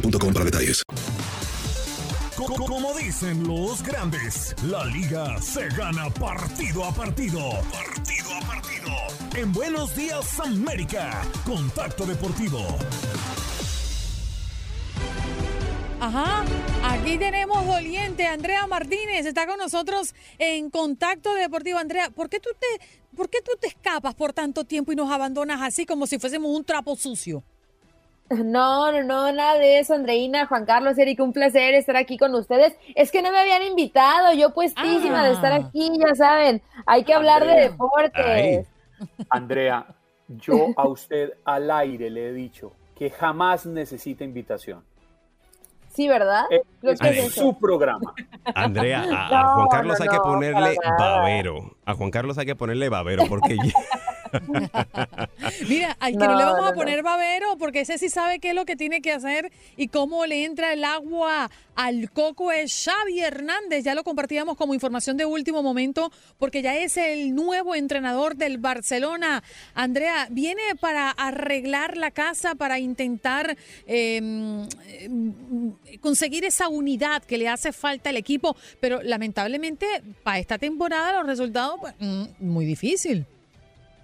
boostmobile.com para detalles. Como dicen los grandes, la liga se gana partido a partido. Partido a partido. En Buenos Días América, Contacto Deportivo. Ajá, aquí tenemos doliente. Andrea Martínez está con nosotros en Contacto Deportivo. Andrea, ¿por qué tú te, por qué tú te escapas por tanto tiempo y nos abandonas así como si fuésemos un trapo sucio? No, no, no, nada de eso, Andreina, Juan Carlos, Erika, un placer estar aquí con ustedes. Es que no me habían invitado, yo puestísima de estar Ah. aquí, ya saben, hay que hablar de deportes. Andrea, yo a usted al aire le he dicho que jamás necesita invitación. Sí, ¿verdad? Eh, Creo que es eso. su programa. Andrea, a, Juan Carlos no, hay que ponerle babero. A Juan Carlos hay que ponerle babero porque Mira, al que no, No, le vamos no, a poner babero, porque ese sí sabe qué es lo que tiene que hacer y cómo le entra el agua al coco es Xavi Hernández. Ya lo compartíamos como información de último momento, porque ya es el nuevo entrenador del Barcelona. Andrea, viene para arreglar la casa, para intentar eh, mm, conseguir esa unidad que le hace falta al equipo, pero lamentablemente para esta temporada los resultados, pues, mm, muy difícil.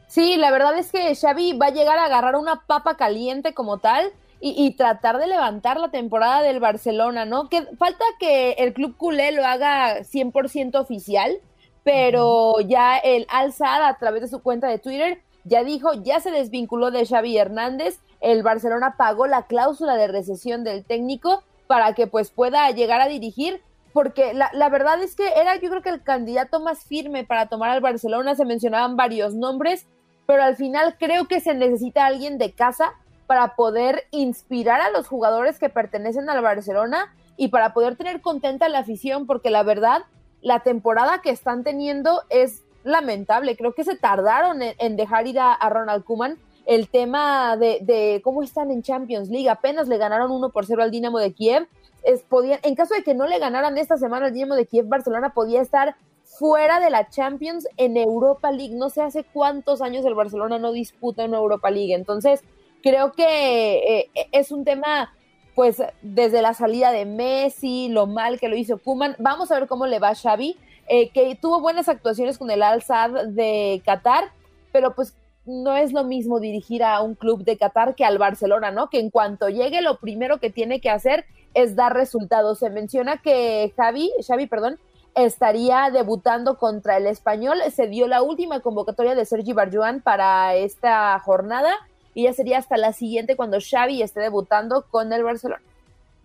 Sí, la verdad es que Xavi va a llegar a agarrar una papa caliente como tal y, y tratar de levantar la temporada del Barcelona, ¿no? Que falta que el club culé lo haga 100% oficial, pero ya el Al Sadd a través de su cuenta de Twitter ya dijo, ya se desvinculó de Xavi Hernández, el Barcelona pagó la cláusula de recesión del técnico para que pues pueda llegar a dirigir porque la, la, verdad es que era yo creo que el candidato más firme para tomar al Barcelona, se mencionaban varios nombres, pero al final creo que se necesita alguien de casa para poder inspirar a los jugadores que pertenecen al Barcelona y para poder tener contenta la afición, porque la verdad, la temporada que están teniendo es lamentable. Creo que se tardaron en, dejar ir a, Ronald Koeman. El tema de, de, cómo están en Champions League, apenas le ganaron 1 por 0 al Dinamo de Kiev. Es, podían, en caso de que no le ganaran esta semana al Dinamo de Kiev, Barcelona podía estar fuera de la Champions en Europa League. No sé hace cuántos años el Barcelona no disputa una Europa League. Entonces, creo que eh, es un tema, pues, desde la salida de Messi, lo mal que lo hizo Kuman. Vamos a ver cómo le va a Xavi, eh, que tuvo buenas actuaciones con el Al Sadd de Qatar, pero pues no es lo mismo dirigir a un club de Qatar que al Barcelona, ¿no? Que en cuanto llegue, lo primero que tiene que hacer es dar resultados. Se menciona que Xavi, Xavi, perdón, estaría debutando contra el español. Se dio la última convocatoria de Sergi Barjuan para esta jornada y ya sería hasta la siguiente cuando Xavi esté debutando con el Barcelona.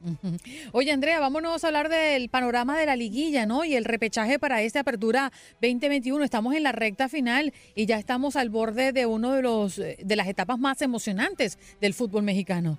Oye, Andrea, vámonos a hablar del panorama de la liguilla, ¿no? Y el repechaje para esta apertura 2021. Estamos en la recta final y ya estamos al borde de uno de los de las etapas más emocionantes del fútbol mexicano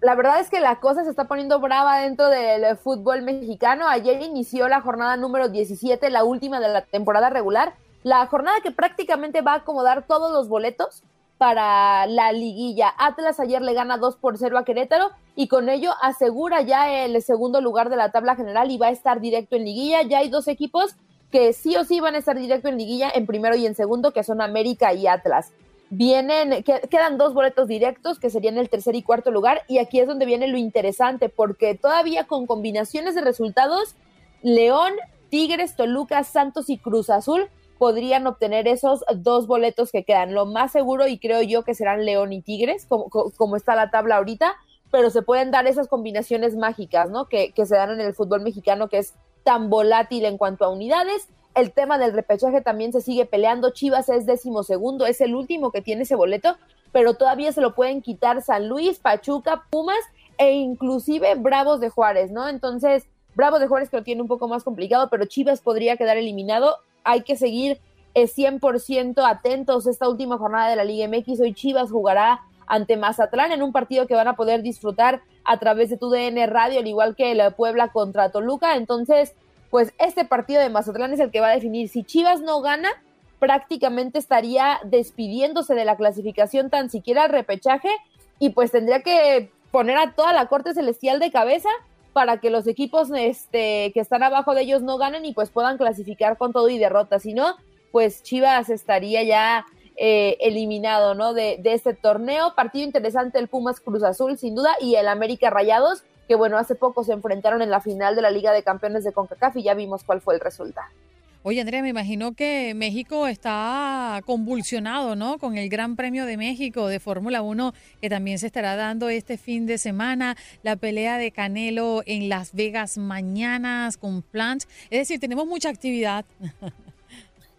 la verdad es que la cosa se está poniendo brava dentro del fútbol mexicano. Ayer inició la jornada número 17, la última de la temporada regular. La jornada que prácticamente va a acomodar todos los boletos para la liguilla. Atlas ayer le gana 2 por 0 a Querétaro y con ello asegura ya el segundo lugar de la tabla general y va a estar directo en liguilla. Ya hay dos equipos que sí o sí van a estar directo en liguilla en primero y en segundo, que son América y Atlas vienen, que, quedan dos boletos directos que serían el tercer y cuarto lugar y aquí es donde viene lo interesante porque todavía con combinaciones de resultados, León, Tigres, Toluca, Santos y Cruz Azul podrían obtener esos dos boletos que quedan. Lo más seguro y creo yo que serán León y Tigres, como, como está la tabla ahorita, pero se pueden dar esas combinaciones mágicas, ¿no? Que, que se dan en el fútbol mexicano que es tan volátil en cuanto a unidades el tema del repechaje también se sigue peleando. Chivas es décimo segundo, es el último que tiene ese boleto, pero todavía se lo pueden quitar San Luis, Pachuca, Pumas e inclusive Bravos de Juárez, ¿no? Entonces, Bravos de Juárez que lo tiene un poco más complicado, pero Chivas podría quedar eliminado. Hay que seguir eh, 100% atentos esta última jornada de la Liga MX. Hoy Chivas jugará ante Mazatlán en un partido que van a poder disfrutar a través de tu DN Radio, al igual que la Puebla contra Toluca. Entonces, pues este partido de Mazatlán es el que va a definir si Chivas no gana, prácticamente estaría despidiéndose de la clasificación tan siquiera al repechaje y pues tendría que poner a toda la corte celestial de cabeza para que los equipos este, que están abajo de ellos no ganen y pues puedan clasificar con todo y derrota. Si no, pues Chivas estaría ya eh, eliminado ¿no? de, de este torneo. Partido interesante el Pumas Cruz Azul, sin duda, y el América Rayados, que bueno, hace poco se enfrentaron en la final de la Liga de Campeones de CONCACAF y ya vimos cuál fue el resultado. Oye, Andrea, me imagino que México está convulsionado, ¿no? Con el Gran Premio de México de Fórmula 1 que también se estará dando este fin de semana, la pelea de Canelo en Las Vegas mañanas con Plant. Es decir, tenemos mucha actividad.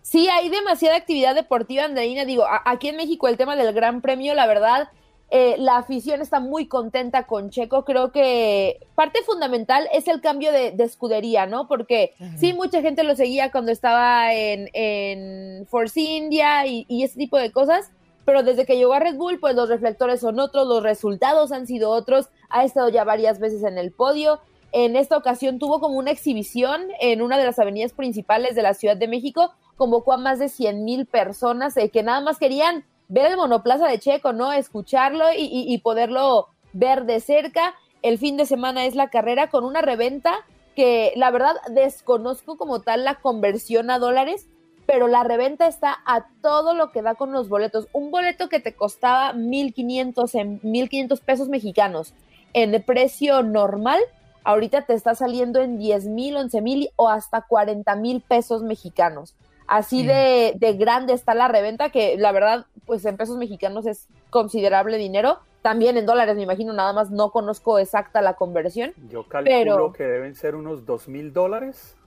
Sí, hay demasiada actividad deportiva, Andreina. Digo, aquí en México el tema del Gran Premio, la verdad, eh, la afición está muy contenta con Checo. Creo que parte fundamental es el cambio de, escudería, ¿no? Porque sí, mucha gente lo seguía cuando estaba en, en Force India y, y, ese tipo de cosas, pero desde que llegó a Red Bull, pues los reflectores son otros, los resultados han sido otros. Ha estado ya varias veces en el podio. En esta ocasión tuvo como una exhibición en una de las avenidas principales de la Ciudad de México, convocó a más de 100 mil personas eh, que nada más querían ver el monoplaza de Checo, ¿no? Escucharlo y, poderlo ver de cerca. El fin de semana es la carrera con una reventa que la verdad desconozco como tal la conversión a dólares, pero la reventa está a todo lo que da con los boletos. Un boleto que te costaba 1.500 en 1.500 pesos mexicanos en precio normal, ahorita te está saliendo en 10.000, 11.000 o hasta 40.000 pesos mexicanos. Así de, de, grande está la reventa, que la verdad, pues en pesos mexicanos es considerable dinero. También en dólares, me imagino, nada más no conozco exacta la conversión. Yo calculo que deben ser unos dos mil dólares.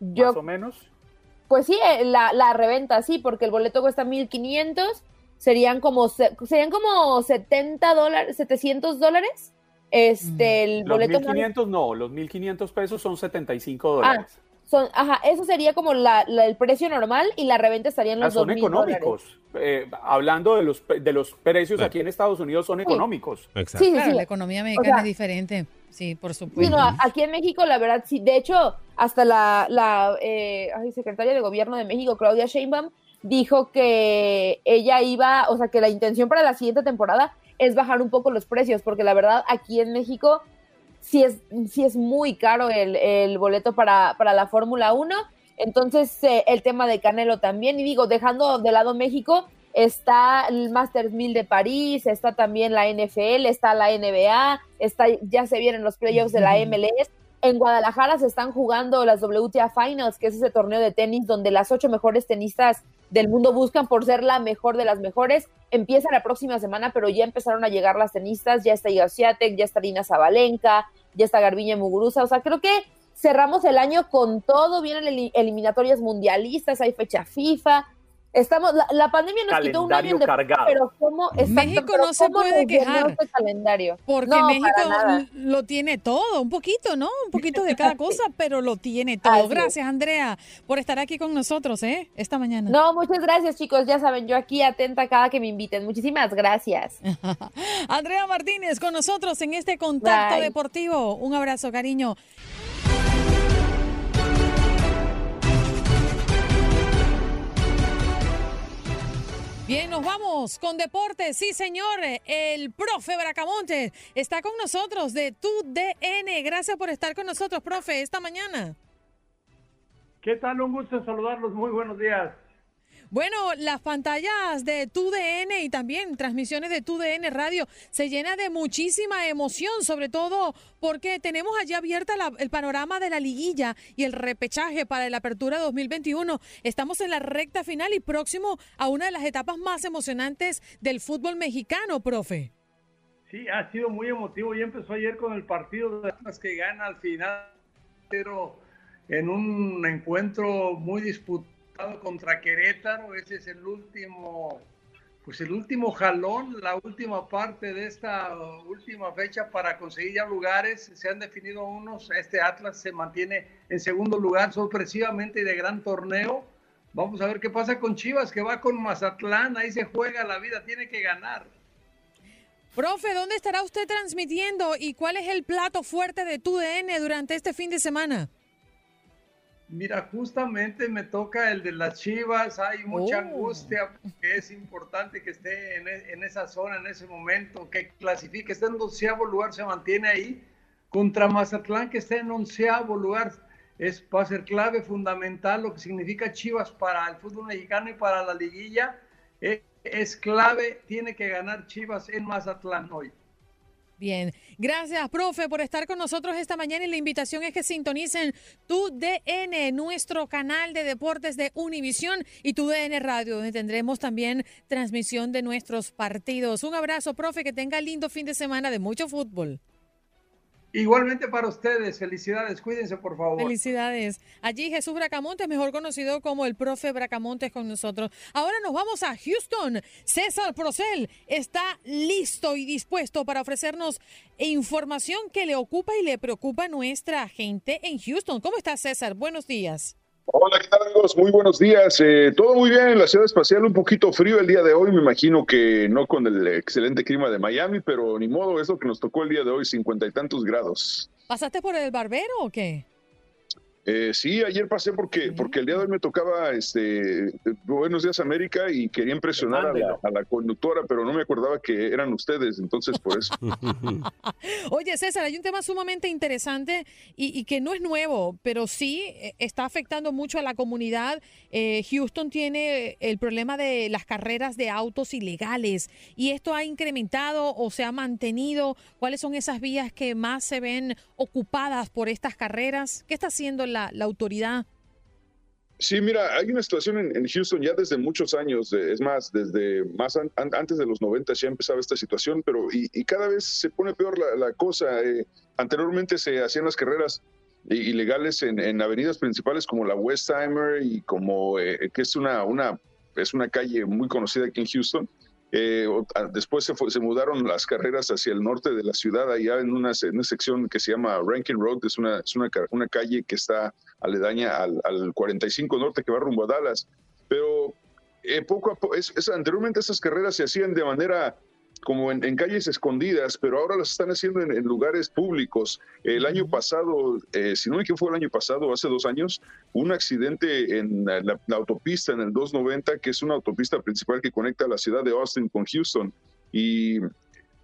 Más o menos. Pues sí, eh, la, la reventa, sí, porque el boleto cuesta 1500, serían como, serían como 70 dólares, 700 dólares. Este, el los boleto. 1500 no, los 1500 pesos son 75 dólares. Ah, son, ajá, eso sería como la, el precio normal y la reventa estaría en los ah, Son económicos. Eh, hablando de los, de los precios aquí en Estados Unidos, son económicos. Exacto. Sí, sí, la economía mexicana es diferente. Sí, por supuesto. aquí en México, la verdad, sí. De hecho, hasta la, la eh, secretaria de Gobierno de México, Claudia Sheinbaum, dijo que ella iba, o sea, que la intención para la siguiente temporada es bajar un poco los precios, porque la verdad, aquí en México sí es, sí es muy caro el, el boleto para, para la Fórmula 1. Entonces, eh, el tema de Canelo también. Y digo, dejando de lado México, está el Masters 1000 de París, está también la NFL, está la NBA, está, ya se vienen los playoffs de la MLS. En Guadalajara se están jugando las WTA Finals, que es ese torneo de tenis donde las ocho mejores tenistas del mundo buscan por ser la mejor de las mejores. Empieza la próxima semana, pero ya empezaron a llegar las tenistas, ya está Iga ya está Rina Zabalenka, ya está Garbiña Muguruza, o sea, creo que cerramos el año con todo, vienen eliminatorias mundialistas, hay fecha FIFA, Estamos, la, pandemia nos quitó un año de cargado. pero cómo México no se puede quejar este calendario? porque México lo tiene todo, un poquito, ¿no? Un poquito de cada cosa, pero lo tiene todo. Gracias, Andrea, por estar aquí con nosotros, ¿eh? Esta mañana. No, muchas gracias, chicos. Ya saben, yo aquí atenta cada que me inviten. Muchísimas gracias. Andrea Martínez con nosotros en este contacto deportivo. Un abrazo, cariño. Bien, nos vamos con deportes. Sí, señor, el profe Bracamonte está con nosotros de tu DN. Gracias por estar con nosotros, profe, esta mañana. ¿Qué tal? Un gusto saludarlos. Muy buenos días. Bueno, las pantallas de TUDN y también transmisiones de TUDN Radio se llenan de muchísima emoción, sobre todo porque tenemos allá abierta el panorama de la liguilla y el repechaje para la apertura 2021. Estamos en la recta final y próximo a una de las etapas más emocionantes del fútbol mexicano, profe. Sí, ha sido muy emotivo. Ya empezó ayer con el partido de las que gana al final, pero en un encuentro muy disputado contra Querétaro, ese es el último, pues el último jalón, la última parte de esta última fecha para conseguir ya lugares. Se han definido unos, este Atlas se mantiene en segundo lugar sorpresivamente de gran torneo. Vamos a ver qué pasa con Chivas, que va con Mazatlán, ahí se juega la vida, tiene que ganar. Profe, ¿dónde estará usted transmitiendo y cuál es el plato fuerte de tu DN durante este fin de semana? Mira, justamente me toca el de las Chivas, hay mucha Oh. angustia, porque es importante que esté en, e- en esa zona, en ese momento, que clasifique, está en doceavo lugar, se mantiene ahí, contra Mazatlán, que está en onceavo lugar, es, va a ser clave, fundamental, lo que significa Chivas para el fútbol mexicano y para la liguilla, eh, es clave, tiene que ganar Chivas en Mazatlán hoy. Bien, gracias, profe, por estar con nosotros esta mañana y la invitación es que sintonicen tu DN, nuestro canal de deportes de Univisión y tu DN Radio, donde tendremos también transmisión de nuestros partidos. Un abrazo, profe, que tenga lindo fin de semana de mucho fútbol. Igualmente para ustedes, felicidades, cuídense por favor. Felicidades. Allí Jesús Bracamontes, mejor conocido como el profe Bracamontes con nosotros. Ahora nos vamos a Houston. César Procel está listo y dispuesto para ofrecernos información que le ocupa y le preocupa a nuestra gente en Houston. ¿Cómo está César? Buenos días. Hola, ¿qué tal? Muy buenos días. Eh, todo muy bien en la ciudad espacial, un poquito frío el día de hoy, me imagino que no con el excelente clima de Miami, pero ni modo, es lo que nos tocó el día de hoy, cincuenta y tantos grados. ¿Pasaste por el barbero o qué? Eh, sí, ayer pasé porque, porque el día de hoy me tocaba este Buenos Días América y quería impresionar a la, a la conductora, pero no me acordaba que eran ustedes, entonces por eso. Oye, César, hay un tema sumamente interesante y, y que no es nuevo, pero sí eh, está afectando mucho a la comunidad. Eh, Houston tiene el problema de las carreras de autos ilegales y esto ha incrementado o se ha mantenido. ¿Cuáles son esas vías que más se ven ocupadas por estas carreras? ¿Qué está haciendo la, la autoridad? Sí, mira, hay una situación en, Houston ya desde muchos años, es más, desde más an- an- antes de los 90 ya empezaba esta situación, pero y, cada vez se pone peor la, cosa. eh, anteriormente se hacían las carreras ilegales en, en avenidas principales como la Westheimer y como eh, que es una, una, es una calle muy conocida aquí en Houston. Eh, o- a- después se, mudaron las carreras hacia el norte de la ciudad, allá en una, sección que se llama Rankin Road, es una, es una, ca- una calle que está aledaña al, al 45 norte que va rumbo a Dallas. Pero eh, poco a poco, anteriormente esas carreras se hacían de manera como en, en calles escondidas, pero ahora las están haciendo en, en lugares públicos. El año pasado, eh, si no me equivoco, fue el año pasado, hace dos años, un accidente en la, la- la autopista, en el 290, que es una autopista principal que conecta la ciudad de Austin con Houston. Y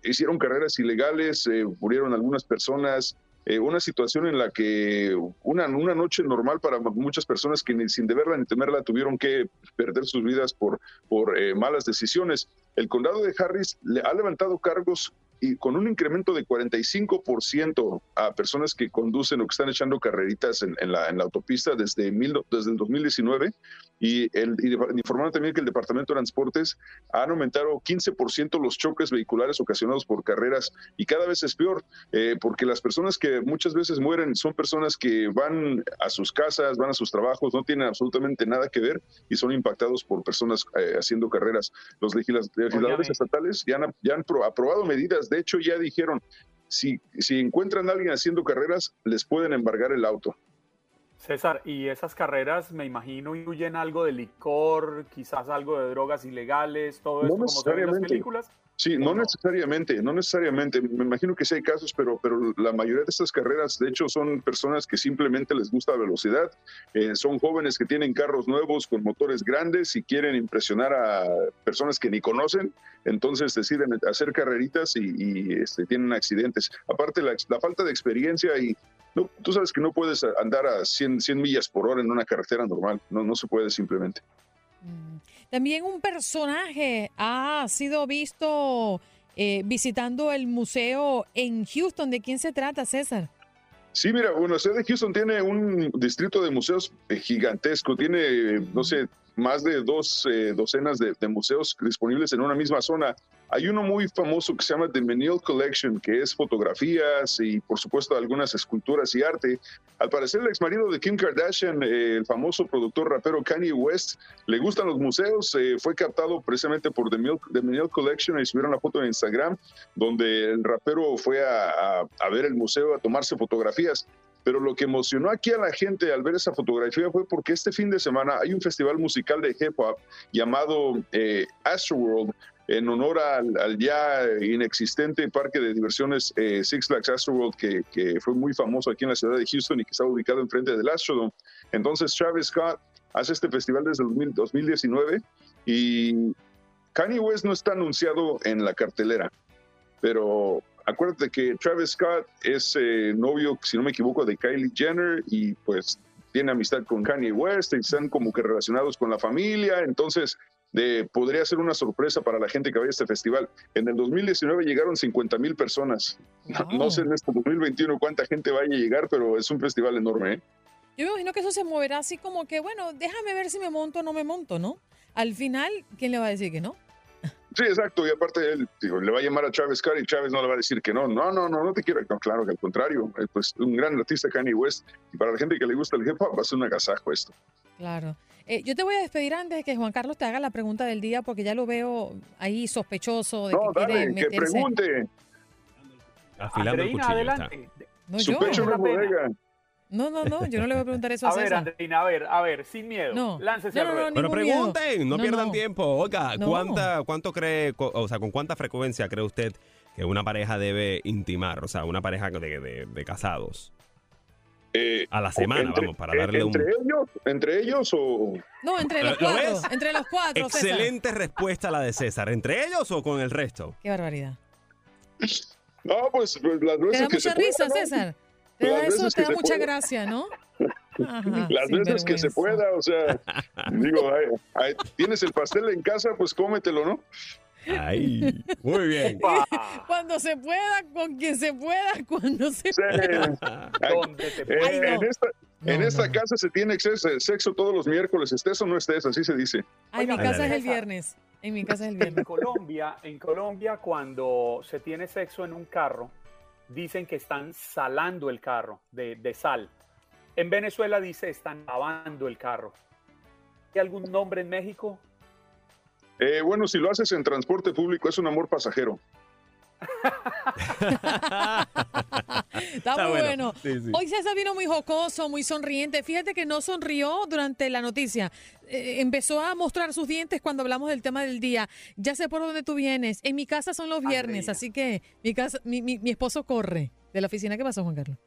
hicieron carreras ilegales, eh, murieron algunas personas, eh, una situación en la que una, una noche normal para muchas personas que ni, sin deberla ni temerla tuvieron que perder sus vidas por, por eh, malas decisiones. El condado de Harris le ha levantado cargos y con un incremento de 45% a personas que conducen o que están echando carreritas en, la, en la autopista desde, mil, desde el 2019 y, el, y informaron también que el Departamento de Transportes han aumentado 15% los choques vehiculares ocasionados por carreras y cada vez es peor eh, porque las personas que muchas veces mueren son personas que van a sus casas, van a sus trabajos, no tienen absolutamente nada que ver y son impactados por personas eh, haciendo carreras. Los legisla- legisladores estatales ya han, ya han pro- aprobado medidas, de hecho ya dijeron, si, si encuentran a alguien haciendo carreras, les pueden embargar el auto. César, y esas carreras me imagino incluyen algo de licor, quizás algo de drogas ilegales, todo esto No como se en las películas. Sí, no, necesariamente, no necesariamente. Me imagino que sí hay casos, pero, pero la mayoría de estas carreras, de hecho, son personas que simplemente les gusta velocidad. Eh, son jóvenes que tienen carros nuevos con motores grandes y quieren impresionar a personas que ni conocen. Entonces deciden hacer carreritas y, y, este, tienen accidentes. Aparte, la, la falta de experiencia y no, tú sabes que no puedes andar a 100, 100 millas por hora en una carretera normal. No, no se puede simplemente. También un personaje ha sido visto eh, visitando el museo en Houston. ¿De quién se trata, César? Sí, mira, bueno, la ciudad de Houston tiene un distrito de museos eh, gigantesco, tiene, eh, no sé, más de dos eh, docenas de, de museos disponibles en una misma zona. Hay uno muy famoso que se llama The Menil Collection, que es fotografías y, por supuesto, algunas esculturas y arte. Al parecer, el ex marido de Kim Kardashian, eh, el famoso productor rapero Kanye West, le gustan los museos. eh, fue captado precisamente por The Menil, The Menil Collection y subieron la foto en Instagram, donde el rapero fue a, a- a ver el museo, a tomarse fotografías. Pero lo que emocionó aquí a la gente al ver esa fotografía fue porque este fin de semana hay un festival musical de hip hop llamado eh, Astroworld. en honor al, ya inexistente parque de diversiones eh, Six Flags Astroworld, que, que, fue muy famoso aquí en la ciudad de Houston y que está ubicado enfrente del Astrodome. Entonces Travis Scott hace este festival desde el 2019 y Kanye West no está anunciado en la cartelera, pero acuérdate que Travis Scott es eh, novio, si no me equivoco, de Kylie Jenner y pues tiene amistad con Kanye West y están como que relacionados con la familia, entonces de, podría ser una sorpresa para la gente que vaya a este festival. En el 2019 llegaron 50 mil personas. No sé en este 2021 cuánta gente vaya a llegar, pero es un festival enorme. ¿eh? Yo me imagino que eso se moverá así como que, bueno, déjame ver si me monto o no me monto, ¿no? Al final, ¿quién le va a decir que no? Sí, exacto. Y aparte, él le va a llamar a Travis Scott y Travis no le va a decir que no. No, no, no, no te quiero. No, claro que al contrario. Pues un gran artista, Kanye West. Y para la gente que le gusta el hip hop, va a ser un agasajo esto. Claro. Eh, yo te voy a despedir antes de que Juan Carlos te haga la pregunta del día, porque ya lo veo ahí sospechoso de no, que dale, quiere meterse. que pregunte. Afilando el cuchillo. adelante. No, Su yo. pecho no es bodega. No, no, no, yo no le voy a preguntar eso a, A ver, César. Andreina, a ver, a ver, sin miedo. No. Láncese No, no, a no, Pero miedo. pregunten, no, pierdan no. tiempo. Oiga, No. ¿cuánta, ¿cuánto cree, o sea, con cuánta frecuencia cree usted que una pareja debe intimar? O sea, una pareja de, de- de casados. Eh, A la semana, entre- vamos, para darle un... entre ellos, entre ellos o No, entre los ¿Lo cuatro. ves? Entre los cuatro, César. Excelente respuesta la de César. ¿Entre ellos o con el resto? Qué barbaridad. no, pues, pues las Te veces da que mucha se pueda, risa, ¿no? César. Te Las da eso, veces te que da se mucha pueda. gracia, ¿no? Ajá, Las veces que se pueda, o sea, digo, ay, ay, tienes el pastel en casa, pues cómetelo, ¿no? Ay, muy bien. Cuando se pueda, con quien se pueda, cuando se Sí. pueda. ¿Dónde se Eh, puede? Ay, no. En esta, en No, esta no. casa se tiene exceso, sexo todos los miércoles, estés o no estés, así se dice. Ay, mi casa es el viernes. En mi casa es el En viernes. Colombia, en Colombia, cuando se tiene sexo en un carro, dicen que están salando el carro de, de sal. En Venezuela dice están lavando el carro. ¿Hay algún nombre en México? Eh, bueno, si lo haces en transporte público es un amor pasajero. Está muy bueno. Sí, sí. Hoy César vino muy jocoso, muy sonriente. Fíjate que no sonrió durante la noticia. Eh, empezó a mostrar sus dientes cuando hablamos del tema del día. Ya sé por dónde tú vienes. En mi casa son los viernes, Andreina. así que mi, casa, mi, mi, mi esposo corre de la oficina. ¿Qué pasó, Juan Carlos?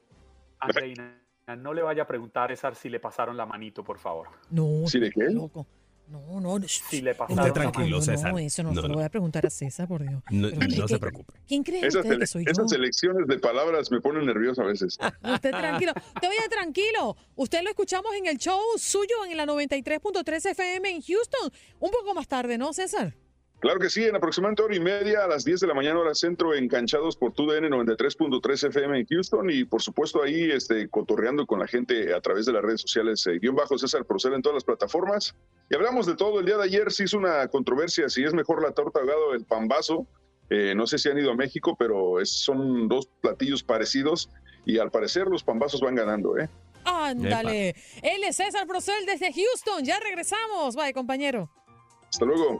Andreina, no le vaya a preguntar a César si le pasaron la manito, por favor. No, ¿Sí de qué? loco. No, no, no. Si le la tranquilo, César. No, eso no, No, se lo no. voy a preguntar a César, por Dios. No, Pero, no ¿qué- se preocupe. ¿Quién cree Esas, usted que soy esas yo? elecciones de palabras me ponen nervioso a veces. Usted tranquilo. Usted tranquilo. Usted lo escuchamos en el show suyo en la 93.3 FM en Houston. Un poco más tarde, ¿no, César? Claro que sí, en aproximadamente hora y media a las 10 de la mañana hora centro, enganchados por TUDN 93.3 FM en Houston y por supuesto ahí este, cotorreando con la gente a través de las redes sociales, eh, guion bajo César Procel en todas las plataformas. Y hablamos de todo, el día de ayer se hizo una controversia si es mejor la torta ahogada o el pambazo. Eh, no sé si han ido a México, pero es- son dos platillos parecidos y al parecer los pambazos van ganando, ¿eh? Ándale. Él es César Procel desde Houston. Ya regresamos. Bye, compañero. Hasta luego.